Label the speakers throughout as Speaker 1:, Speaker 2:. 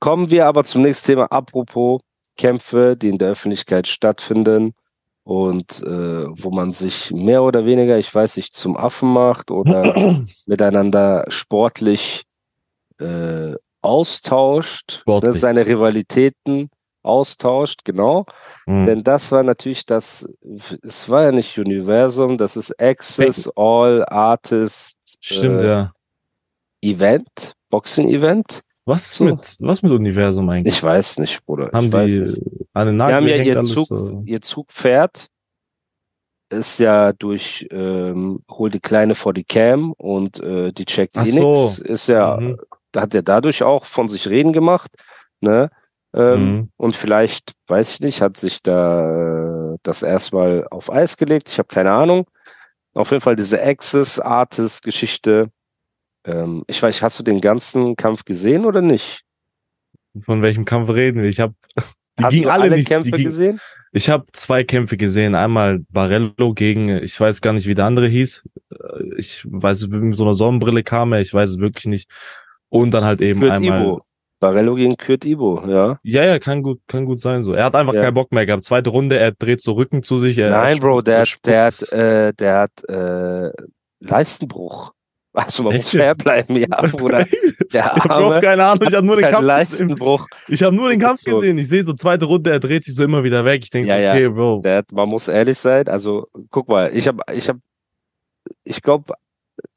Speaker 1: Kommen wir aber zum nächsten Thema. Apropos Kämpfe, die in der Öffentlichkeit stattfinden und äh, wo man sich mehr oder weniger, ich weiß nicht, zum Affen macht oder miteinander sportlich äh, austauscht, ne,
Speaker 2: Sportlich.
Speaker 1: seine Rivalitäten austauscht, genau.
Speaker 2: Mhm.
Speaker 1: Denn das war natürlich das, es war ja nicht Universum, das ist Access All Artists
Speaker 2: Stimmt,
Speaker 1: äh,
Speaker 2: ja.
Speaker 1: Event, Boxing-Event.
Speaker 2: Was ist
Speaker 1: so.
Speaker 2: mit, was mit Universum eigentlich?
Speaker 1: Ich weiß nicht, Bruder.
Speaker 2: Haben
Speaker 1: ich weiß
Speaker 2: die
Speaker 1: nicht. Die
Speaker 2: Nagel
Speaker 1: haben ja ihr Zug,
Speaker 2: so.
Speaker 1: ihr Zugpferd ist ja durch ähm, hol die Kleine vor die Cam und äh, die checkt
Speaker 2: Ach
Speaker 1: eh
Speaker 2: so.
Speaker 1: Ist ja,
Speaker 2: Mhm.
Speaker 1: da hat er dadurch auch von sich reden gemacht, ne? Ähm,
Speaker 2: Mhm.
Speaker 1: Und vielleicht, weiß ich nicht, hat sich da äh, das erstmal auf Eis gelegt. Ich habe keine Ahnung. Auf jeden Fall diese Access-Artist-Geschichte. Ähm, ich weiß, hast du den ganzen Kampf gesehen oder nicht?
Speaker 2: Von welchem Kampf reden wir? Ich habe die
Speaker 1: Hast
Speaker 2: gingen
Speaker 1: du
Speaker 2: alle,
Speaker 1: alle
Speaker 2: nicht.
Speaker 1: Kämpfe
Speaker 2: ging,
Speaker 1: gesehen?
Speaker 2: ich habe zwei Kämpfe gesehen. Einmal Barello gegen, ich weiß gar nicht, wie der andere hieß. Äh, Ich weiß, mit so einer Sonnenbrille kam er. Ich weiß es wirklich nicht. Und dann halt eben
Speaker 1: Kurt
Speaker 2: einmal.
Speaker 1: Ibo. Barello gegen Kurt Ibo, ja.
Speaker 2: Ja, ja, kann gut, kann gut sein so. Er hat einfach
Speaker 1: Ja.
Speaker 2: keinen Bock mehr gehabt. Zweite Runde, er dreht so Rücken zu sich.
Speaker 1: Nein, Bro, der, der hat, äh, der hat äh, Leistenbruch. Also man muss fair bleiben, ja, Bruder.
Speaker 2: ich
Speaker 1: der
Speaker 2: hab
Speaker 1: Arme
Speaker 2: auch keine Ahnung, ich habe nur den Kampf gesehen.
Speaker 1: Leistenbruch.
Speaker 2: Ich habe nur den Kampf
Speaker 1: So.
Speaker 2: gesehen. Ich sehe so zweite Runde, er dreht sich so immer wieder weg. Ich denke,
Speaker 1: Ja, ja.
Speaker 2: okay, Bro.
Speaker 1: Der man muss ehrlich sein. Also guck mal, ich habe, ich habe, ich glaube,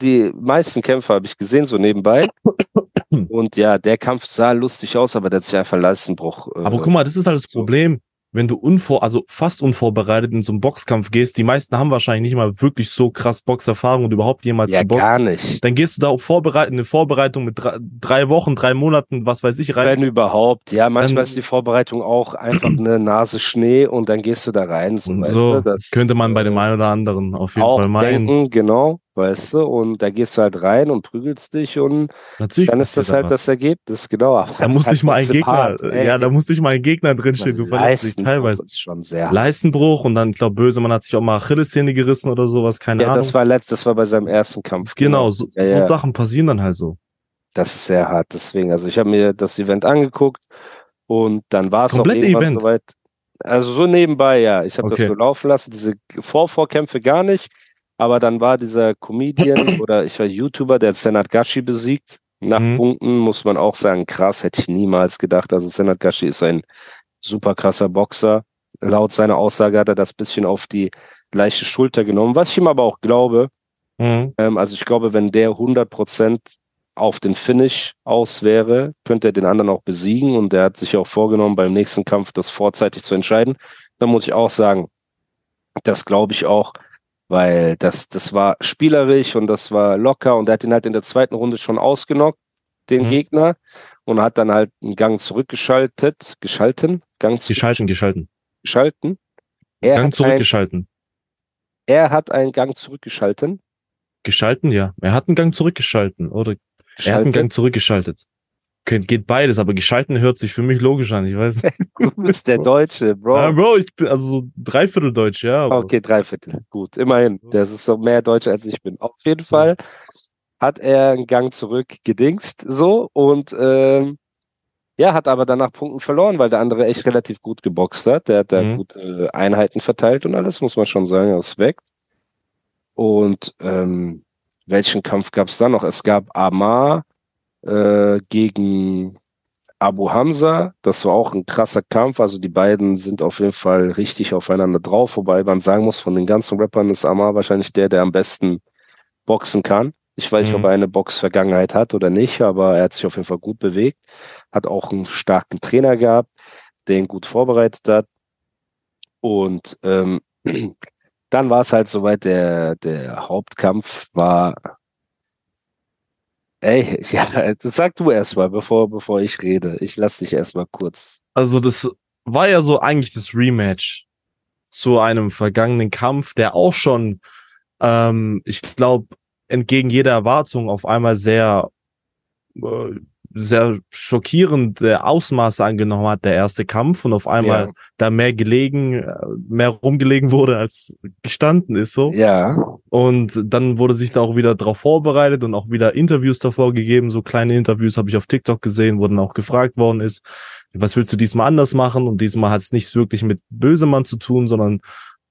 Speaker 1: die meisten Kämpfe habe ich gesehen so nebenbei. Und ja, der Kampf sah lustig aus, aber der hat sich einfach Leistenbruch. Äh,
Speaker 2: Aber guck mal, das ist halt das. Problem, wenn du unvor, also fast unvorbereitet in so einen Boxkampf gehst. Die meisten haben wahrscheinlich nicht mal wirklich so krass Boxerfahrung und überhaupt jemals
Speaker 1: ja,
Speaker 2: geboxt.
Speaker 1: gar nicht.
Speaker 2: Dann gehst du da auf vorbereiten, eine Vorbereitung mit drei, drei Wochen, drei Monaten, was weiß ich, rein.
Speaker 1: Wenn überhaupt. Ja, manchmal
Speaker 2: Dann-
Speaker 1: ist die Vorbereitung auch einfach eine Nase Schnee und dann gehst du da rein. So,
Speaker 2: Und
Speaker 1: weißt
Speaker 2: so
Speaker 1: du, das,
Speaker 2: könnte man bei dem
Speaker 1: äh,
Speaker 2: einen oder anderen auf jeden Fall meinen.
Speaker 1: denken, genau, weißt du, und da gehst du halt rein und prügelst dich und
Speaker 2: Natürlich
Speaker 1: dann ist das halt
Speaker 2: was.
Speaker 1: das Ergebnis, genau. Aber
Speaker 2: Da muss
Speaker 1: halt
Speaker 2: nicht mal ein Gegner,
Speaker 1: ey.
Speaker 2: ja, da muss nicht mal ein Gegner drinstehen. Du verletzt dich teilweise.
Speaker 1: schon sehr.
Speaker 2: Leistenbruch und dann, ich glaube, Bösemann hat sich auch mal Achillessehne gerissen oder sowas, keine
Speaker 1: Ja,
Speaker 2: Ahnung.
Speaker 1: das war letzt, das war bei seinem ersten Kampf.
Speaker 2: genau, so,
Speaker 1: Ja, ja.
Speaker 2: so Sachen passieren dann halt so.
Speaker 1: Das ist sehr hart, deswegen. Also ich habe mir das Event angeguckt und dann war es auch irgendwann
Speaker 2: Event?
Speaker 1: soweit. Also so nebenbei, ja. Ich habe
Speaker 2: Okay.
Speaker 1: das so laufen lassen, diese Vorvorkämpfe gar nicht. Aber dann war dieser Comedian oder ich war YouTuber, der hat Senat Gashi besiegt. Nach
Speaker 2: Mhm.
Speaker 1: Punkten muss man auch sagen, krass, hätte ich niemals gedacht. Also Senat Gashi ist ein super krasser Boxer. Laut seiner Aussage hat er das bisschen auf die leichte Schulter genommen, was ich ihm aber auch glaube.
Speaker 2: Mhm.
Speaker 1: Ähm, also ich glaube, wenn der 100% auf den Finish aus wäre, könnte er den anderen auch besiegen und der hat sich auch vorgenommen, beim nächsten Kampf das vorzeitig zu entscheiden. Da muss ich auch sagen, das glaube ich auch, weil das, das war spielerisch und das war locker und er hat ihn halt in der zweiten Runde schon ausgenockt, den
Speaker 2: Mhm.
Speaker 1: Gegner, und hat dann halt einen Gang zurückgeschaltet, geschalten, Gang
Speaker 2: Geschalten, geschalten.
Speaker 1: zurückgeschalten. Er,
Speaker 2: Gang
Speaker 1: hat ein,
Speaker 2: zurückgeschalten.
Speaker 1: er hat einen Gang zurückgeschalten.
Speaker 2: Geschalten, ja. Er hat einen Gang zurückgeschalten. Oder er hat einen
Speaker 1: geschaltet.
Speaker 2: Gang zurückgeschaltet. Geht, beides, aber geschalten hört sich für mich logisch an. Ich weiß.
Speaker 1: Du bist der Deutsche, Bro.
Speaker 2: Ah, Bro, ich bin also so dreiviertel Deutsch, ja. aber-
Speaker 1: Okay, drei Viertel. Gut, immerhin. Das ist so mehr Deutscher als ich bin. Auf jeden. Fall hat er einen Gang zurück gedingst so und ähm, ja, hat aber danach Punkten verloren, weil der andere echt relativ gut geboxt hat. Der hat da
Speaker 2: Mhm.
Speaker 1: gute Einheiten verteilt und alles, muss man schon sagen, Respekt. Und ähm, welchen Kampf gab es da noch? Es gab Amar äh, gegen Abu Hamza. Das war auch ein krasser Kampf. Also die beiden sind auf jeden Fall richtig aufeinander drauf, wobei man sagen muss, von den ganzen Rappern ist Amar wahrscheinlich der, der am besten boxen kann. Ich weiß nicht,
Speaker 2: Mhm.
Speaker 1: ob er eine Box-Vergangenheit hat oder nicht, aber er hat sich auf jeden Fall gut bewegt. Hat auch einen starken Trainer gehabt, der ihn gut vorbereitet hat. Und ähm, dann war es halt soweit, der, der Hauptkampf war Ey, ja, das sag du erstmal, bevor, bevor ich rede. Ich lass dich erstmal kurz.
Speaker 2: Also das war ja so eigentlich das Rematch zu einem vergangenen Kampf, der auch schon, ähm, ich glaube, entgegen jeder Erwartung auf einmal sehr, äh, sehr schockierende Ausmaße angenommen hat, der erste Kampf und auf einmal
Speaker 1: Ja.
Speaker 2: da mehr gelegen, äh, mehr rumgelegen wurde, als gestanden ist so.
Speaker 1: Ja,
Speaker 2: Und dann wurde sich da auch wieder drauf vorbereitet und auch wieder Interviews davor gegeben. So kleine Interviews habe ich auf TikTok gesehen, wo dann auch gefragt worden ist, was willst du diesmal anders machen? Und diesmal hat es nichts wirklich mit Bösemann zu tun, sondern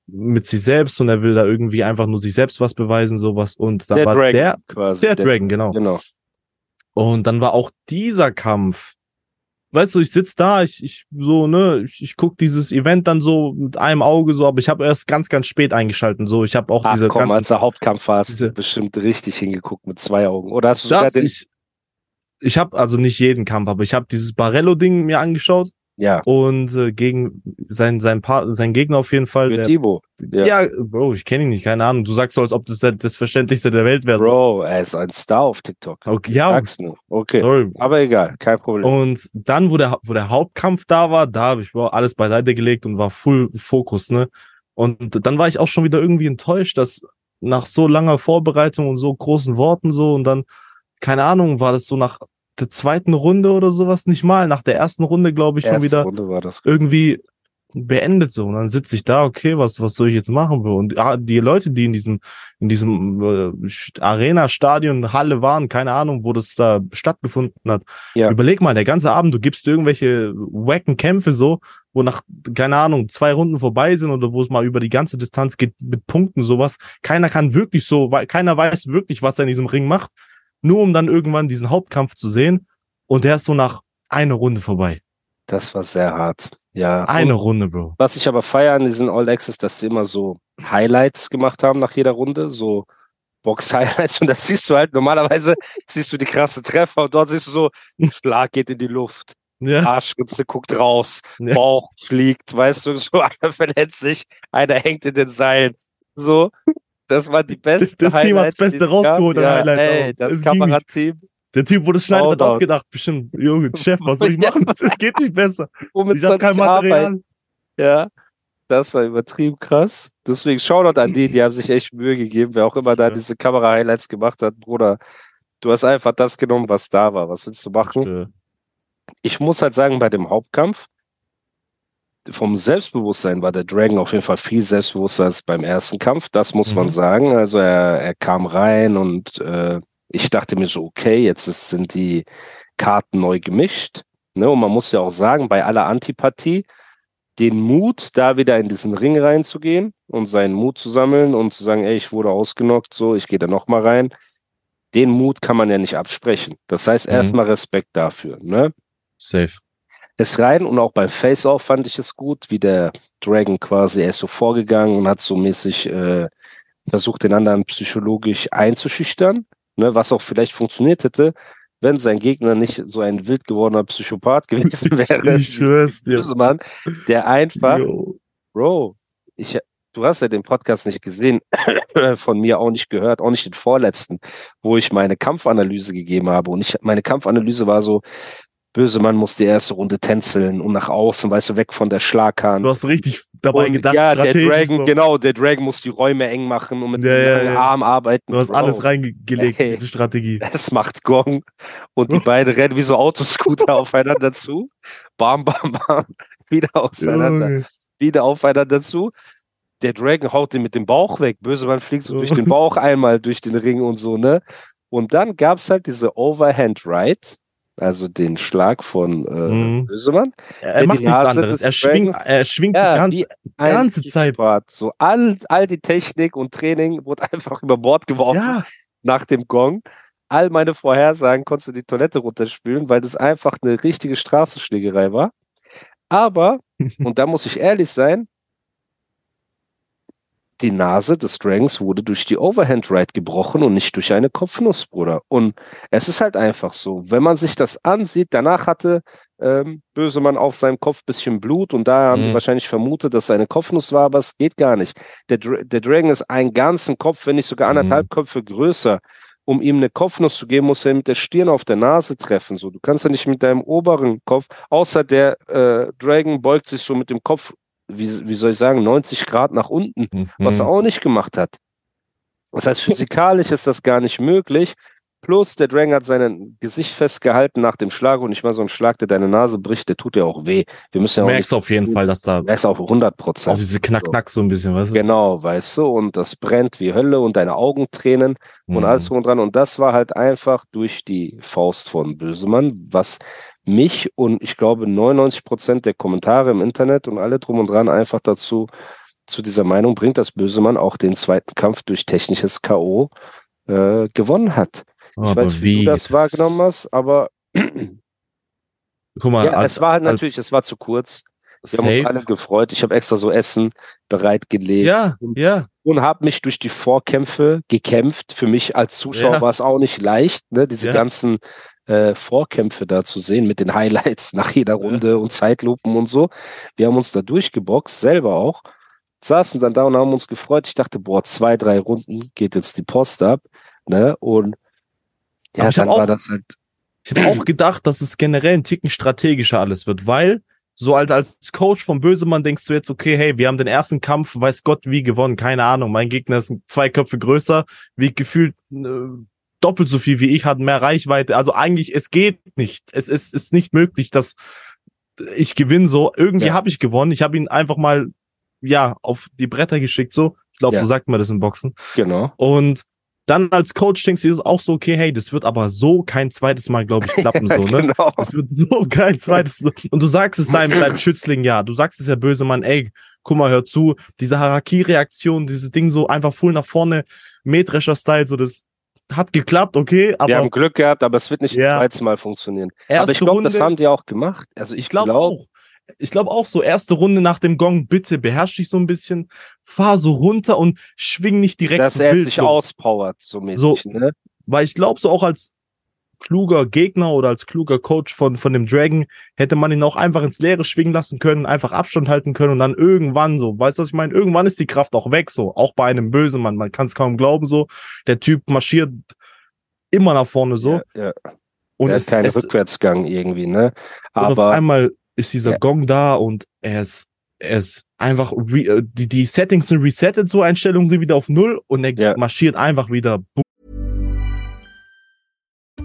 Speaker 2: mit sich selbst und er will da irgendwie einfach nur sich selbst was beweisen, sowas. Und da
Speaker 1: der
Speaker 2: war
Speaker 1: Dragon
Speaker 2: der,
Speaker 1: quasi.
Speaker 2: der Dragon, genau.
Speaker 1: Genau.
Speaker 2: Und dann war auch dieser Kampf. Weißt du, ich sitz da, ich, ich so, ne, ich, ich guck dieses Event dann so mit einem Auge so, aber ich habe erst ganz, ganz spät eingeschalten. So, ich habe auch
Speaker 1: Ach
Speaker 2: diese
Speaker 1: komm,
Speaker 2: ganzen
Speaker 1: als der Hauptkampf war, hast du bestimmt richtig hingeguckt mit zwei Augen. Oder hast du sogar
Speaker 2: das,
Speaker 1: den...
Speaker 2: ich, ich habe also nicht jeden Kampf, aber ich habe dieses Barello-Ding mir angeschaut
Speaker 1: ja,
Speaker 2: und äh, gegen sein sein Part, sein Gegner auf jeden Fall. Der.
Speaker 1: Ja.
Speaker 2: ja. Bro, ich kenne ihn nicht, keine Ahnung. Du sagst so, als ob das das Verständlichste der Welt wäre.
Speaker 1: Bro, er ist ein Star auf TikTok.
Speaker 2: Okay, ja,
Speaker 1: Sag's nur. Okay.
Speaker 2: sorry.
Speaker 1: Aber egal, kein Problem.
Speaker 2: Und dann, wo der, wo der Hauptkampf da war, da habe ich Bro, alles beiseite gelegt und war full Fokus, ne? Und dann war ich auch schon wieder irgendwie enttäuscht, dass nach so langer Vorbereitung und so großen Worten so und dann, keine Ahnung, war das so nach der zweiten Runde oder sowas, nicht mal, nach der ersten Runde, glaube ich, schon wieder
Speaker 1: das.
Speaker 2: irgendwie beendet so. Und dann sitze ich da, okay, was, was soll ich jetzt machen? Und ah, die Leute, die in diesem, in diesem äh, St- Arena-Stadion, Halle waren, keine Ahnung, wo das da stattgefunden hat.
Speaker 1: Ja.
Speaker 2: Überleg mal, der ganze Abend, du gibst irgendwelche wacken Kämpfe so, wo nach, keine Ahnung, zwei Runden vorbei sind oder wo es mal über die ganze Distanz geht mit Punkten, sowas. Keiner kann wirklich so, wei- keiner weiß wirklich, was er in diesem Ring macht, nur um dann irgendwann diesen Hauptkampf zu sehen. Und der ist so nach einer Runde vorbei.
Speaker 1: Das war sehr hart. Ja.
Speaker 2: Eine
Speaker 1: Und
Speaker 2: Runde, Bro.
Speaker 1: was ich aber feiere an diesen All Access, dass sie immer so Highlights gemacht haben nach jeder Runde, so Box-Highlights. Und das siehst du halt, normalerweise siehst du die krasse Treffer und dort siehst du so, Schlag geht in die Luft,
Speaker 2: Ja.
Speaker 1: Arschritze guckt raus,
Speaker 2: Ja.
Speaker 1: Bauch fliegt, weißt du, so einer verletzt sich, einer hängt in den Seilen. So, das war die beste
Speaker 2: Das- das Team hat das Beste rausgeholt
Speaker 1: ja,
Speaker 2: Highlights
Speaker 1: ey, das
Speaker 2: Es.
Speaker 1: Kamerateam,
Speaker 2: Der Typ, wo das schneidet, hat auch gedacht, bestimmt, Junge, Chef, was soll ich
Speaker 1: Ja.
Speaker 2: machen? Es geht nicht besser. Ich habe kein? Material.
Speaker 1: Ja, das war übertrieben krass. Deswegen Shoutout an die, die haben sich echt Mühe gegeben, wer auch immer da
Speaker 2: Ja.
Speaker 1: diese Kamera-Highlights gemacht hat, Bruder. Du hast einfach das genommen, was da war. Was willst du machen?
Speaker 2: Äh,
Speaker 1: Ich muss halt sagen, bei dem Hauptkampf, vom Selbstbewusstsein war der Dragon auf jeden Fall viel selbstbewusster als beim ersten Kampf. Das muss man
Speaker 2: Mhm.
Speaker 1: sagen. Also er, er kam rein und äh, ich dachte mir so, okay, jetzt ist, sind die Karten neu gemischt. Ne? Und man muss ja auch sagen, bei aller Antipathie, den Mut, da wieder in diesen Ring reinzugehen und seinen Mut zu sammeln und zu sagen, ey, ich wurde ausgenockt, so, ich gehe da nochmal rein. Den Mut kann man ja nicht absprechen. Das heißt,
Speaker 2: Mhm.
Speaker 1: erstmal Respekt dafür. Ne?
Speaker 2: safe.
Speaker 1: Es rein und auch beim Face-Off fand ich es gut, wie der Dragon quasi, er ist so vorgegangen und hat so mäßig äh, versucht, den anderen psychologisch einzuschüchtern, ne, was auch vielleicht funktioniert hätte, wenn sein Gegner nicht so ein wild gewordener Psychopath gewesen wäre.
Speaker 2: Ich schwör's dir.
Speaker 1: Mann, der einfach,
Speaker 2: Yo.
Speaker 1: Bro, ich, du hast ja den Podcast nicht gesehen, von mir auch nicht gehört, auch nicht den vorletzten, wo ich meine Kampfanalyse gegeben habe. Und ich, meine Kampfanalyse war so, böse Mann muss die erste Runde tänzeln und nach außen, weißt du, weg von der Schlaghand.
Speaker 2: Du hast richtig dabei
Speaker 1: Und
Speaker 2: gedacht,
Speaker 1: ja, der Dragon,
Speaker 2: so.
Speaker 1: genau, der Dragon muss die Räume eng machen und mit
Speaker 2: Ja,
Speaker 1: dem
Speaker 2: ja, ja.
Speaker 1: Arm arbeiten.
Speaker 2: Du hast alles reingelegt in
Speaker 1: Ey.
Speaker 2: diese Strategie.
Speaker 1: Es macht Gong und die beiden rennen wie so Autoscooter aufeinander zu. Bam, bam, bam. Wieder auseinander.
Speaker 2: Junge.
Speaker 1: wieder aufeinander zu. Der Dragon haut den mit dem Bauch weg. Bösemann fliegt so
Speaker 2: Oh.
Speaker 1: durch den Bauch einmal durch den Ring und so, ne? Und dann gab's halt diese Overhand Right, also den Schlag von äh,
Speaker 2: Mhm.
Speaker 1: Bösemann.
Speaker 2: Er macht nichts anderes. Er schwingt, er schwingt
Speaker 1: Ja,
Speaker 2: die ganze, ganze Zeit.
Speaker 1: So all, all die Technik und Training wurde einfach über Bord geworfen
Speaker 2: Ja,
Speaker 1: nach dem Gong. All meine Vorhersagen konntest du die Toilette runterspülen, weil das einfach eine richtige Straßenschlägerei war. Aber, und da muss ich ehrlich sein, die Nase des Dragons wurde durch die Overhand Right gebrochen und nicht durch eine Kopfnuss, Bruder. Und es ist halt einfach so, wenn man sich das ansieht, danach hatte ähm, Bösemann auf seinem Kopf bisschen Blut und da haben die
Speaker 2: Mhm.
Speaker 1: wahrscheinlich vermutet, dass es eine Kopfnuss war, aber es geht gar nicht. Der, Dra der Dragon ist einen ganzen Kopf, wenn nicht sogar
Speaker 2: Mhm.
Speaker 1: anderthalb Köpfe größer. um ihm eine Kopfnuss zu geben, muss er mit der Stirn auf der Nase treffen. So, du kannst ja nicht mit deinem oberen Kopf, außer der äh, Dragon beugt sich so mit dem Kopf, wie, wie soll ich sagen, 90 Grad nach unten,
Speaker 2: Mhm.
Speaker 1: was er auch nicht gemacht hat. Das heißt, physikalisch ist das gar nicht möglich. Plus, der Dragon hat sein Gesicht festgehalten nach dem Schlag und nicht mal so ein Schlag, der deine Nase bricht, der tut ja auch weh. Wir müssen ja
Speaker 2: Du
Speaker 1: auch
Speaker 2: merkst auf jeden Fall, dass da
Speaker 1: merkst auch 100%
Speaker 2: auf
Speaker 1: Prozent.
Speaker 2: diese Knack-Knack so ein bisschen, weißt du?
Speaker 1: Genau, weißt du, und das brennt wie Hölle und deine Augen tränen und
Speaker 2: Mhm.
Speaker 1: alles drum und dran. Und das war halt einfach durch die Faust von Bösemann, was mich und ich glaube 99 Prozent der Kommentare im Internet und alle drum und dran einfach dazu zu dieser Meinung bringt, dass Bösemann auch den zweiten Kampf durch technisches K.O. Äh, gewonnen hat. Ich
Speaker 2: Aber
Speaker 1: weiß, wie, du das, wahrgenommen hast, aber
Speaker 2: Guck mal,
Speaker 1: ja,
Speaker 2: als,
Speaker 1: es war halt natürlich, es war zu kurz. Wir haben uns
Speaker 2: safe.
Speaker 1: alle gefreut. Ich habe extra so Essen bereitgelegt
Speaker 2: Ja, ja.
Speaker 1: und habe mich durch die Vorkämpfe gekämpft. Für mich als Zuschauer
Speaker 2: Ja.
Speaker 1: war es auch nicht leicht, ne, diese
Speaker 2: Ja.
Speaker 1: ganzen äh, Vorkämpfe da zu sehen mit den Highlights nach jeder Runde und Zeitlupen und so. Wir haben uns da durchgeboxt, selber auch, saßen dann da und haben uns gefreut. Ich dachte, boah, zwei, drei Runden geht jetzt die Post ab. Ne? Und ja, dann war
Speaker 2: auch-
Speaker 1: das halt,
Speaker 2: Ich habe auch gedacht, dass es generell ein Ticken strategischer alles wird, weil so als, als Coach vom Bösemann denkst du jetzt, okay, hey, wir haben den ersten Kampf, weiß Gott wie gewonnen, keine Ahnung. Mein Gegner ist zwei Köpfe größer, wie gefühlt äh, doppelt so viel wie ich, hat mehr Reichweite. Also eigentlich, es geht nicht. Es ist, ist nicht möglich, dass ich gewinne so. Irgendwie
Speaker 1: Ja.
Speaker 2: habe ich gewonnen. Ich habe ihn einfach mal, ja, auf die Bretter geschickt, so. Ich glaube,
Speaker 1: Ja.
Speaker 2: so sagt man das im Boxen.
Speaker 1: genau.
Speaker 2: Und dann als Coach denkst du dir auch so, okay, hey, das wird aber so kein zweites Mal, glaube ich, klappen, so, ne?
Speaker 1: genau.
Speaker 2: Es wird so kein zweites. Und du sagst es deinem, deinem Schützling, ja. Du sagst es ja böse, Mann, ey, guck mal, hör zu. Diese Haraki-Reaktion, dieses Ding so einfach full nach vorne, Mähdrescher-Style, so das hat geklappt, okay,
Speaker 1: Wir
Speaker 2: aber
Speaker 1: haben Glück gehabt, aber es wird nicht
Speaker 2: Ja.
Speaker 1: zweites Mal funktionieren.
Speaker 2: erste
Speaker 1: aber ich glaube, das haben die auch gemacht. Also ich
Speaker 2: glaube
Speaker 1: glaube,
Speaker 2: auch. Ich glaube auch so, erste Runde nach dem Gong, bitte beherrsch dich so ein bisschen, fahr so runter und schwing nicht direkt
Speaker 1: dass er sich auspowert, so mäßig.
Speaker 2: So.
Speaker 1: Ne?
Speaker 2: Weil ich glaube, so auch als kluger Gegner oder als kluger Coach von, von dem Dragon hätte man ihn auch einfach ins Leere schwingen lassen können, einfach Abstand halten können und dann irgendwann so, weißt du, was ich meine? Irgendwann ist die Kraft auch weg, so. Auch bei einem bösen Mann, man kann es kaum glauben, so. Der Typ marschiert immer nach vorne, so.
Speaker 1: Ja, ja.
Speaker 2: und es
Speaker 1: ist kein
Speaker 2: es,
Speaker 1: Rückwärtsgang irgendwie, ne?
Speaker 2: und auf
Speaker 1: Aber
Speaker 2: einmal ist dieser
Speaker 1: Ja.
Speaker 2: Gong da und er ist, er ist einfach, äh, die, die Settings sind resettet, so Einstellungen sind wieder auf Null und er
Speaker 1: Ja.
Speaker 2: marschiert einfach wieder.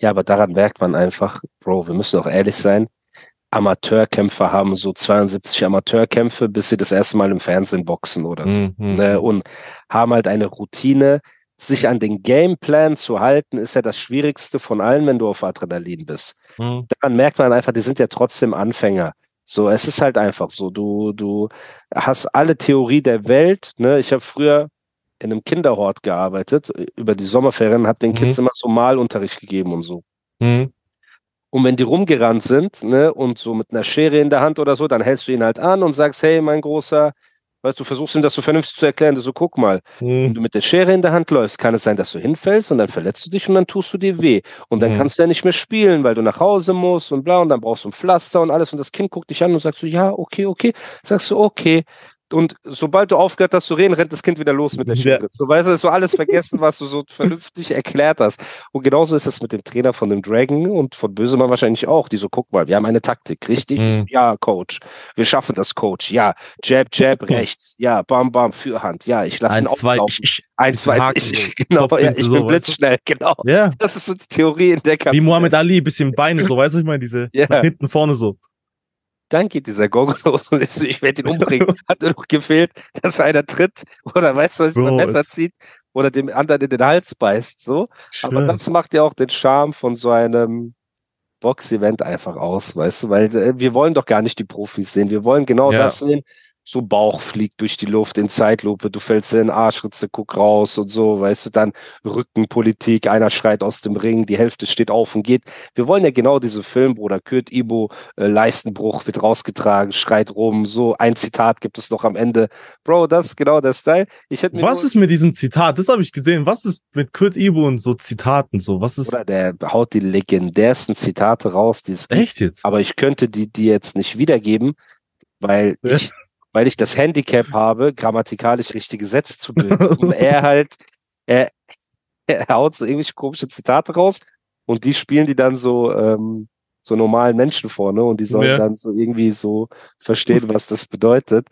Speaker 1: Ja, aber daran merkt man einfach, Bro, wir müssen auch ehrlich sein. Amateurkämpfer haben so 72 Amateurkämpfe, bis sie das erste Mal im Fernsehen boxen oder so.
Speaker 2: Mhm.
Speaker 1: Ne? Und haben halt eine Routine. Sich an den Gameplan zu halten, ist ja das Schwierigste von allen, wenn du auf Adrenalin bist.
Speaker 2: Mhm.
Speaker 1: daran merkt man einfach, die sind ja trotzdem Anfänger. So, es ist halt einfach so. Du, du hast alle Theorie der Welt. Ne? Ich habe früher in einem Kinderhort gearbeitet, über die Sommerferien, habe den
Speaker 2: Mhm.
Speaker 1: Kids immer so Malunterricht gegeben und so.
Speaker 2: Mhm.
Speaker 1: Und wenn die rumgerannt sind, ne, und so mit einer Schere in der Hand oder so, dann hältst du ihn halt an und sagst, hey, mein Großer, weißt du, versuchst ihm das so vernünftig zu erklären, du so, guck mal, wenn
Speaker 2: Mhm.
Speaker 1: du mit der Schere in der Hand läufst, kann es sein, dass du hinfällst und dann verletzt du dich und dann tust du dir weh. Und dann
Speaker 2: Mhm.
Speaker 1: kannst du ja nicht mehr spielen, weil du nach Hause musst und bla und dann brauchst du ein Pflaster und alles und das Kind guckt dich an und sagt so, ja, okay, okay. Sagst du, okay. Und sobald du aufgehört hast zu reden, rennt das Kind wieder los mit der
Speaker 2: Ja.
Speaker 1: Schere. So weißt du, ist so alles vergessen, was du so vernünftig erklärt hast. Und genauso ist es mit dem Trainer von dem Dragon und von Bösemann wahrscheinlich auch. Die so, guck mal, wir haben eine Taktik, richtig?
Speaker 2: Mhm.
Speaker 1: Ja, Coach. Wir schaffen das, Coach. Ja, Jab, Jab, rechts. Ja, Bam, Bam, Fürhand. Ja, ich lasse ihn
Speaker 2: Eins, zwei,
Speaker 1: auflaufen.
Speaker 2: ich, ich,
Speaker 1: Eins, zwei, ich, ich, genau, ja, ich
Speaker 2: so,
Speaker 1: bin blitzschnell, genau.
Speaker 2: ja.
Speaker 1: Das ist so die Theorie in der
Speaker 2: Wie Muhammad Ali, bisschen Beine, so, weißt du, ich meine, diese
Speaker 1: Ja.
Speaker 2: nach hinten vorne so.
Speaker 1: Dann geht dieser Goggo los und ist ich werde ihn umbringen. Hat nur noch gefehlt, dass einer tritt oder weißt du, was
Speaker 2: Bro,
Speaker 1: Messer
Speaker 2: es-
Speaker 1: zieht oder dem anderen in den Hals beißt. So. Aber das macht ja auch den Charme von so einem Box-Event einfach aus, weißt du, weil äh, wir wollen doch gar nicht die Profis sehen. Wir wollen genau
Speaker 2: Ja.
Speaker 1: das sehen. So Bauch fliegt durch die Luft in Zeitlupe, du fällst in den Arschritze, guck raus und so, weißt du, dann Rückenpolitik, einer schreit aus dem Ring, die Hälfte steht auf und geht. Wir wollen ja genau diese Film, Bruder Kurt Ibo, äh, Leistenbruch wird rausgetragen, schreit rum, so ein Zitat gibt es noch am Ende. Bro, das ist genau der Style. Ich hätte mir
Speaker 2: Was ist mit diesem Zitat? Das habe ich gesehen. Was ist mit Kurt Ibo und so Zitaten so? Was ist
Speaker 1: Bruder, der haut die legendärsten Zitate raus, die es
Speaker 2: echt jetzt?
Speaker 1: aber ich könnte die die jetzt nicht wiedergeben, weil ich, weil ich das Handicap habe, grammatikalisch richtige Sätze zu bilden. Und er halt, er, er haut so irgendwelche komische Zitate raus und die spielen die dann so, ähm, so normalen Menschen vor, ne? Und die sollen
Speaker 2: Ja.
Speaker 1: dann so irgendwie so verstehen, was das bedeutet.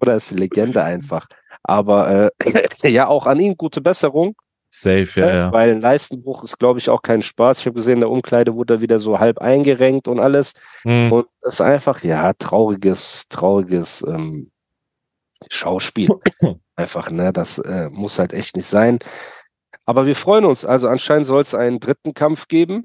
Speaker 1: Oder ist eine Legende einfach. Aber äh, ja, auch an ihn gute Besserung.
Speaker 2: Safe, ja,
Speaker 1: Ne?
Speaker 2: ja.
Speaker 1: Weil ein Leistenbruch ist, glaube ich, auch kein Spaß. Ich habe gesehen, in der Umkleide wurde er wieder so halb eingerenkt und alles.
Speaker 2: Hm.
Speaker 1: Und das ist einfach, ja, trauriges, trauriges ähm, Schauspiel. einfach, ne? Das äh, muss halt echt nicht sein. Aber wir freuen uns. Also anscheinend soll es einen dritten Kampf geben.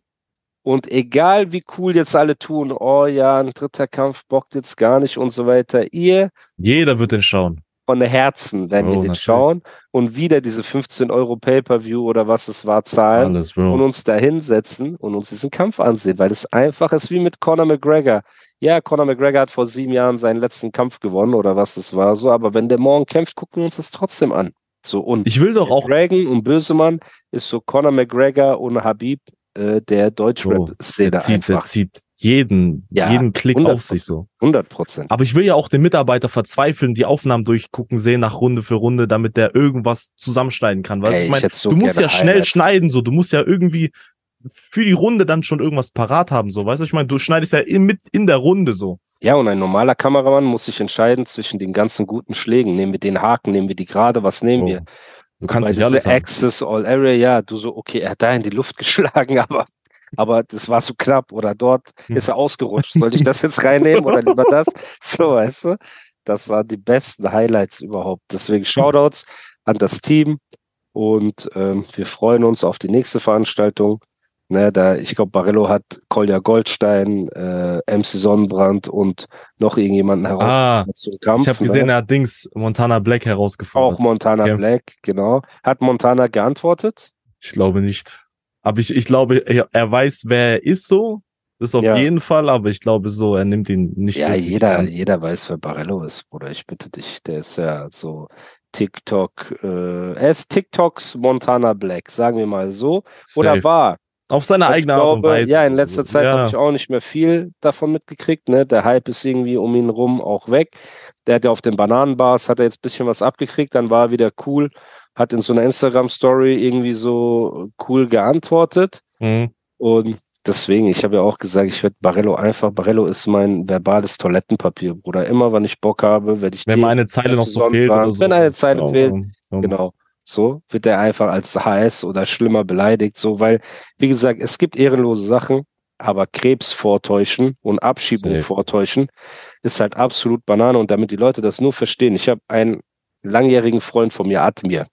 Speaker 1: Und egal wie cool jetzt alle tun, oh ja, ein dritter Kampf bockt jetzt gar nicht und so weiter, ihr
Speaker 2: Jeder wird den schauen.
Speaker 1: Von Herzen werden
Speaker 2: Oh,
Speaker 1: wir den
Speaker 2: natürlich.
Speaker 1: schauen und wieder diese 15 Euro Pay-Per-View oder was es war zahlen
Speaker 2: Alles,
Speaker 1: und uns da hinsetzen und uns diesen Kampf ansehen, weil es einfach ist wie mit Conor McGregor. Ja, Conor McGregor hat vor sieben Jahren seinen letzten Kampf gewonnen oder was es war so, aber wenn der morgen kämpft, gucken wir uns das trotzdem an. So und
Speaker 2: Ich will doch auch.
Speaker 1: Dragon und Bösemann ist so Conor McGregor und Habib äh, der Deutschrap-Szene
Speaker 2: der, zieht, der zieht jeden,
Speaker 1: Ja,
Speaker 2: jeden Klick
Speaker 1: 100%.
Speaker 2: auf sich so.
Speaker 1: 100 Prozent.
Speaker 2: Aber ich will ja auch den Mitarbeiter verzweifeln, die Aufnahmen durchgucken, sehen nach Runde für Runde, damit der irgendwas zusammenschneiden kann. Weil
Speaker 1: Ey,
Speaker 2: ich mein,
Speaker 1: so
Speaker 2: du musst ja schnell
Speaker 1: Highlights.
Speaker 2: schneiden, so. Du musst ja irgendwie für die Runde dann schon irgendwas parat haben, so. Weißt du, ich meine, du schneidest ja in, mit in der Runde so.
Speaker 1: Ja, und ein normaler Kameramann muss sich entscheiden zwischen den ganzen guten Schlägen. Nehmen wir den Haken, nehmen wir die gerade, was nehmen
Speaker 2: Oh,
Speaker 1: wir?
Speaker 2: Du kannst
Speaker 1: Weil
Speaker 2: nicht alles haben.
Speaker 1: Access All Area, ja, du so, okay, er hat da in die Luft geschlagen, aber, aber das war so knapp oder dort
Speaker 2: Hm.
Speaker 1: ist er ausgerutscht. Sollte ich das jetzt reinnehmen oder lieber das? So, weißt du? Das waren die besten Highlights überhaupt. Deswegen Shoutouts an das Team und ähm, wir freuen uns auf die nächste Veranstaltung. Ne, da, ich glaube, Barello hat Kolja Goldstein, äh, MC Sonnenbrand und noch irgendjemanden herausgefordert zum Kampf.
Speaker 2: Ich habe
Speaker 1: ne?
Speaker 2: gesehen, er hat Dings Montana Black
Speaker 1: Auch
Speaker 2: herausgefordert.
Speaker 1: Montana
Speaker 2: Okay.
Speaker 1: Black, genau. Hat Montana geantwortet?
Speaker 2: Ich glaube nicht. Aber ich, ich glaube, er, weiß, wer er ist so. Das auf
Speaker 1: Ja.
Speaker 2: jeden Fall, aber ich glaube so, er nimmt ihn nicht
Speaker 1: Ja, jeder,
Speaker 2: ernst.
Speaker 1: jeder weiß, wer Barello ist, Bruder. Ich bitte dich. Der ist ja so TikTok, äh, er ist TikToks Montana Black, sagen wir mal so. Oder
Speaker 2: Safe.
Speaker 1: war.
Speaker 2: Auf seine
Speaker 1: Ich
Speaker 2: eigene Art und Weise.
Speaker 1: ja, in letzter Zeit
Speaker 2: ja.
Speaker 1: habe ich auch nicht mehr viel davon mitgekriegt. Ne? Der Hype ist irgendwie um ihn rum auch weg. Der hat ja auf den Bananenbars, hat er jetzt ein bisschen was abgekriegt, dann war er wieder cool, hat in so einer Instagram-Story irgendwie so cool geantwortet.
Speaker 2: Mhm.
Speaker 1: Und deswegen, ich habe ja auch gesagt, ich werde Barello einfach, Barello ist mein verbales Toilettenpapier, Bruder. Immer, wenn ich Bock habe, werde ich
Speaker 2: Wenn
Speaker 1: den-
Speaker 2: mal eine Zeile noch so fehlt oder so.
Speaker 1: wenn eine Zeile
Speaker 2: Ja,
Speaker 1: fehlt. Genau. So wird er einfach als HS oder schlimmer beleidigt, so, weil, wie gesagt, es gibt ehrenlose Sachen, aber Krebs vortäuschen und Abschiebung
Speaker 2: Safe.
Speaker 1: vortäuschen ist halt absolut Banane und damit die Leute das nur verstehen. Ich habe einen langjährigen Freund von mir, Admir.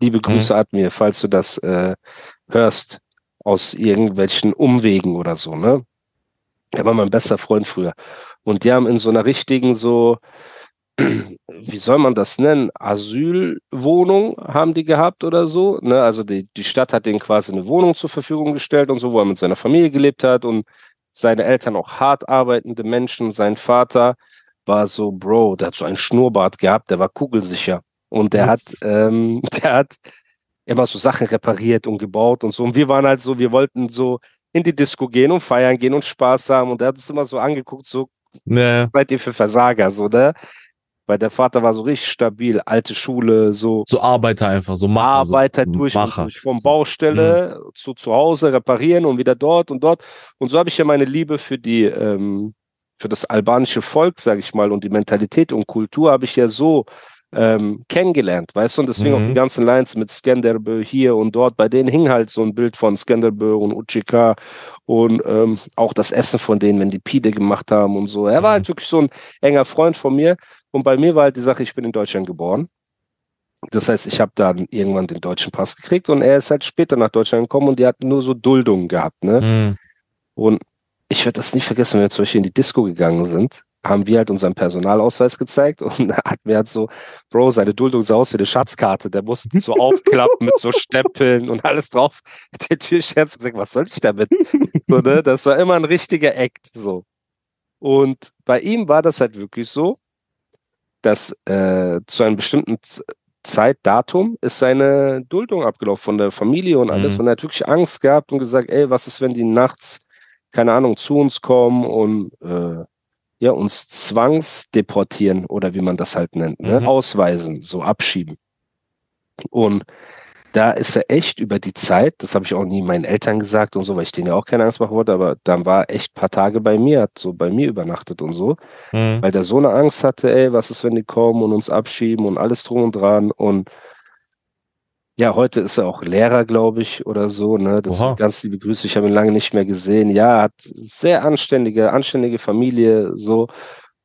Speaker 1: Liebe Grüße, Admir, falls du das äh, hörst aus irgendwelchen Umwegen oder so, ne? Er war mein bester Freund früher. Und die haben in so einer richtigen so, wie soll man das nennen? Asylwohnung haben die gehabt oder so. Ne? Also die, die Stadt hat denen quasi eine Wohnung zur Verfügung gestellt und so, wo er mit seiner Familie gelebt hat und seine Eltern auch hart arbeitende Menschen. Sein Vater war so, Bro, der hat so einen Schnurrbart gehabt, der war kugelsicher. Und der
Speaker 2: Mhm.
Speaker 1: hat, ähm, der hat immer so Sachen repariert und gebaut und so. Und wir waren halt so, wir wollten so in die Disco gehen und feiern gehen und Spaß haben. Und der hat uns immer so angeguckt, so,
Speaker 2: Ja,
Speaker 1: seid ihr für Versager, so, ne? Weil der Vater war so richtig stabil, alte Schule, so
Speaker 2: So Arbeiter einfach, so Macher.
Speaker 1: Arbeiter
Speaker 2: so
Speaker 1: durch
Speaker 2: Macher.
Speaker 1: durch, vom Baustelle zu zu Hause reparieren und wieder dort und dort. Und so habe ich ja meine Liebe für die, ähm, für das albanische Volk, sage ich mal, und die Mentalität und Kultur habe ich ja so ähm, kennengelernt, weißt du? Und deswegen
Speaker 2: Mhm.
Speaker 1: auch die ganzen Lines mit Skanderbö hier und dort. Bei denen hing halt so ein Bild von Skanderbö und Uchika und ähm, auch das Essen von denen, wenn die Pide gemacht haben und so. Er war
Speaker 2: Mhm.
Speaker 1: halt wirklich so ein enger Freund von mir. Und bei mir war halt die Sache, ich bin in Deutschland geboren. Das heißt, ich habe dann irgendwann den deutschen Pass gekriegt und er ist halt später nach Deutschland gekommen und die hatten nur so Duldungen gehabt, ne?
Speaker 2: Mhm.
Speaker 1: Und ich werde das nie vergessen, wenn wir zum Beispiel in die Disco gegangen sind, haben wir halt unseren Personalausweis gezeigt und da hat mir halt so, Bro, seine Duldung sah aus wie eine Schatzkarte, der musste so aufklappen mit so Stempeln und alles drauf. Der so gesagt, was soll ich damit? So, ne? Das war immer ein richtiger Act, so. Und bei ihm war das halt wirklich so, dass äh, zu einem bestimmten Zeitdatum ist seine Duldung abgelaufen von der Familie und alles
Speaker 2: Mhm.
Speaker 1: und er hat wirklich Angst gehabt und gesagt, ey, was ist, wenn die nachts, keine Ahnung, zu uns kommen und äh, ja, uns zwangsdeportieren oder wie man das halt nennt, ne?
Speaker 2: Mhm.
Speaker 1: ausweisen, so abschieben. Und da ist er echt über die Zeit, das habe ich auch nie meinen Eltern gesagt und so, weil ich denen ja auch keine Angst machen wollte, aber dann war er echt ein paar Tage bei mir, hat so bei mir übernachtet und so
Speaker 2: Mhm.
Speaker 1: weil der so eine Angst hatte, ey, was ist, wenn die kommen und uns abschieben und alles drum und dran und ja, heute ist er auch Lehrer, glaube ich, oder so, ne? Das
Speaker 2: Oha.
Speaker 1: ganz liebe Grüße, ich habe ihn lange nicht mehr gesehen. Ja, hat sehr anständige, anständige Familie, so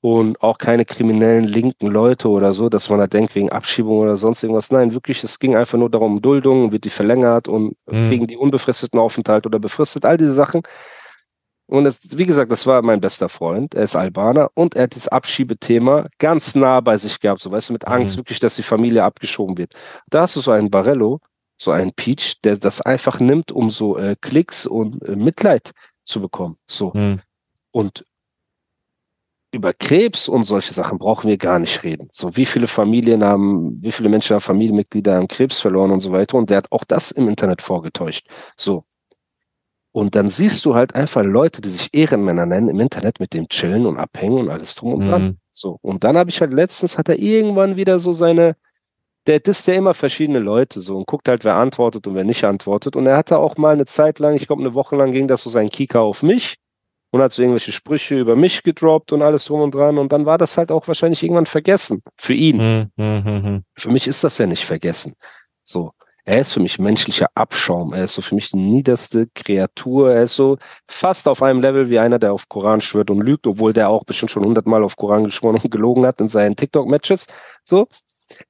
Speaker 1: und auch keine kriminellen linken Leute oder so, dass man da denkt wegen Abschiebung oder sonst irgendwas. Nein, wirklich, es ging einfach nur darum, Duldung, wird die verlängert und
Speaker 2: Mhm.
Speaker 1: kriegen die unbefristeten Aufenthalt oder befristet, all diese Sachen. Und es, wie gesagt, das war mein bester Freund. Er ist Albaner und er hat das Abschiebethema ganz nah bei sich gehabt. So weißt du, mit Angst
Speaker 2: Mhm.
Speaker 1: wirklich, dass die Familie abgeschoben wird. Da hast du so einen Barello, so einen Peach, der das einfach nimmt, um so äh, Klicks und äh, Mitleid zu bekommen. So.
Speaker 2: Mhm.
Speaker 1: Und über Krebs und solche Sachen brauchen wir gar nicht reden. So, wie viele Familien haben, wie viele Menschen haben Familienmitglieder haben Krebs verloren und so weiter. Und der hat auch das im Internet vorgetäuscht. So. Und dann siehst du halt einfach Leute, die sich Ehrenmänner nennen, im Internet mit dem chillen und abhängen und alles drum und dran.
Speaker 2: Mhm.
Speaker 1: So. Und dann habe ich halt letztens hat er irgendwann wieder so seine, der disst ja immer verschiedene Leute so und guckt halt, wer antwortet und wer nicht antwortet. Und er hatte auch mal eine Zeit lang, ich glaube eine Woche lang ging das so sein Kika auf mich und hat so irgendwelche Sprüche über mich gedroppt und alles drum und dran. Und dann war das halt auch wahrscheinlich irgendwann vergessen. Für ihn.
Speaker 2: Mhm. Mhm. Mhm.
Speaker 1: Für mich ist das ja nicht vergessen. So. Er ist für mich menschlicher Abschaum. Er ist so für mich die niederste Kreatur. Er ist so fast auf einem Level wie einer, der auf Koran schwört und lügt, obwohl der auch bestimmt schon hundertmal auf Koran geschworen und gelogen hat in seinen TikTok-Matches. So.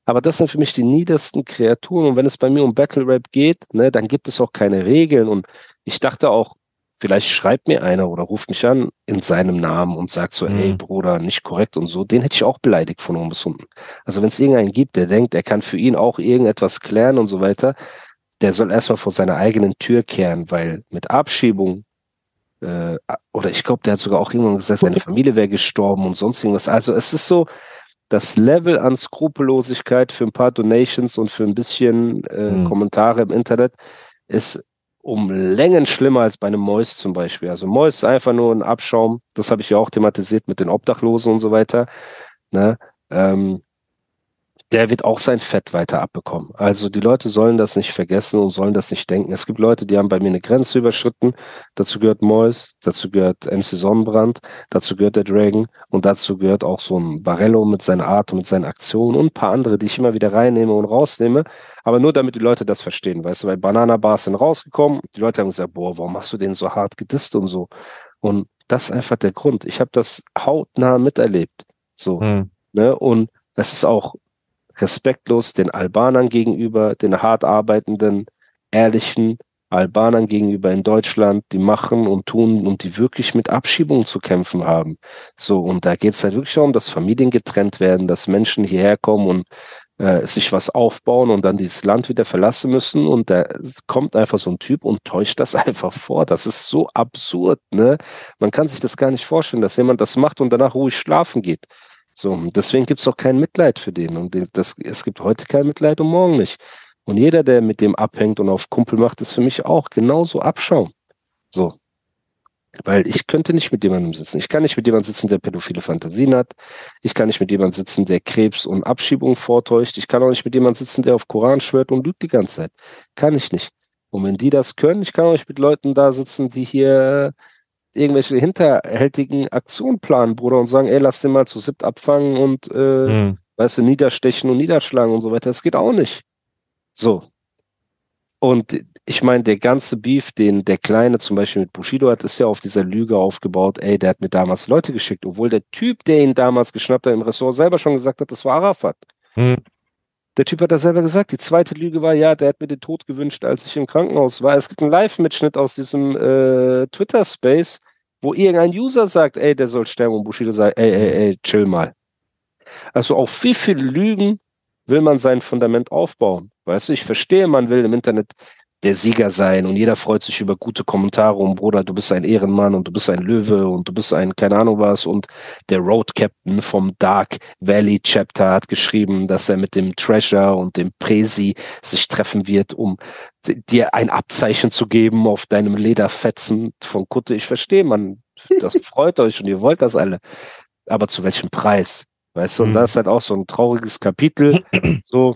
Speaker 1: Aber das sind für mich die niedersten Kreaturen. Und wenn es bei mir um Battle Rap geht, ne, dann gibt es auch keine Regeln. Und ich dachte auch, vielleicht schreibt mir einer oder ruft mich an in seinem Namen und sagt so,
Speaker 2: Mhm.
Speaker 1: ey Bruder, nicht korrekt und so. Den hätte ich auch beleidigt von oben bis unten. Also wenn es irgendeinen gibt, der denkt, er kann für ihn auch irgendetwas klären und so weiter, der soll erstmal vor seiner eigenen Tür kehren, weil mit Abschiebung äh, oder ich glaube, der hat sogar auch irgendwann gesagt, seine Familie wäre gestorben und sonst irgendwas. Also es ist so, das Level an Skrupellosigkeit für ein paar Donations und für ein bisschen äh,
Speaker 2: Mhm.
Speaker 1: Kommentare im Internet ist um Längen schlimmer als bei einem Mois zum Beispiel. Also Mois ist einfach nur ein Abschaum. Das habe ich ja auch thematisiert mit den Obdachlosen und so weiter. Ne? Ähm, der wird auch sein Fett weiter abbekommen. Also die Leute sollen das nicht vergessen und sollen das nicht denken. Es gibt Leute, die haben bei mir eine Grenze überschritten. Dazu gehört Mois, dazu gehört MC Sonnenbrand, dazu gehört der Dragon und dazu gehört auch so ein Barello mit seiner Art und mit seinen Aktionen und ein paar andere, die ich immer wieder reinnehme und rausnehme. Aber nur damit die Leute das verstehen, weißt du, weil Banana Bars sind rausgekommen. Die Leute haben gesagt, boah, warum hast du den so hart gedisst und so? Und das ist einfach der Grund. Ich habe das hautnah miterlebt. So.
Speaker 2: Mhm.
Speaker 1: Ne? Und das ist auch respektlos den Albanern gegenüber, den hart arbeitenden, ehrlichen Albanern gegenüber in Deutschland, die machen und tun und die wirklich mit Abschiebungen zu kämpfen haben. So, und da geht es halt wirklich darum, dass Familien getrennt werden, dass Menschen hierher kommen und äh, sich was aufbauen und dann dieses Land wieder verlassen müssen. Und da kommt einfach so ein Typ und täuscht das einfach vor. Das ist so absurd, ne? Man kann sich das gar nicht vorstellen, dass jemand das macht und danach ruhig schlafen geht. So, deswegen gibt es auch kein Mitleid für den. Und das, es gibt heute kein Mitleid und morgen nicht. Und jeder, der mit dem abhängt und auf Kumpel macht, ist für mich auch genauso Abschaum. So. Weil ich könnte nicht mit jemandem sitzen. Ich kann nicht mit jemandem sitzen, der pädophile Fantasien hat. Ich kann nicht mit jemandem sitzen, der Krebs und Abschiebung vortäuscht. Ich kann auch nicht mit jemandem sitzen, der auf Koran schwört und lügt die ganze Zeit. Kann ich nicht. Und wenn die das können, ich kann auch nicht mit Leuten da sitzen, die hier irgendwelche hinterhältigen Aktionen planen, Bruder, und sagen, ey, lass den mal zu siebt abfangen und, äh,
Speaker 2: Mhm.
Speaker 1: weißt du, niederstechen und niederschlagen und so weiter. Das geht auch nicht. So. Und ich meine, der ganze Beef, den der Kleine zum Beispiel mit Bushido hat, ist ja auf dieser Lüge aufgebaut, ey, der hat mir damals Leute geschickt, obwohl der Typ, der ihn damals geschnappt hat im Ressort, selber schon gesagt hat, das war Arafat.
Speaker 2: Mhm.
Speaker 1: Der Typ hat das selber gesagt. Die zweite Lüge war, ja, der hat mir den Tod gewünscht, als ich im Krankenhaus war. Es gibt einen Live-Mitschnitt aus diesem äh, Twitter-Space, wo irgendein User sagt, ey, der soll sterben und Bushido sagt, ey, ey, ey, chill mal. Also auf wie viele Lügen will man sein Fundament aufbauen? Weißt du, ich verstehe, man will im Internet der Sieger sein und jeder freut sich über gute Kommentare und Bruder, du bist ein Ehrenmann und du bist ein Löwe und du bist ein keine Ahnung was und der Road Captain vom Dark Valley Chapter hat geschrieben, dass er mit dem Treasure und dem Presi sich treffen wird, um dir ein Abzeichen zu geben auf deinem Lederfetzen von Kutte. Ich verstehe, man, das freut euch und ihr wollt das alle. Aber zu welchem Preis? Weißt du, und
Speaker 2: Mhm.
Speaker 1: das ist halt auch so ein trauriges Kapitel. So,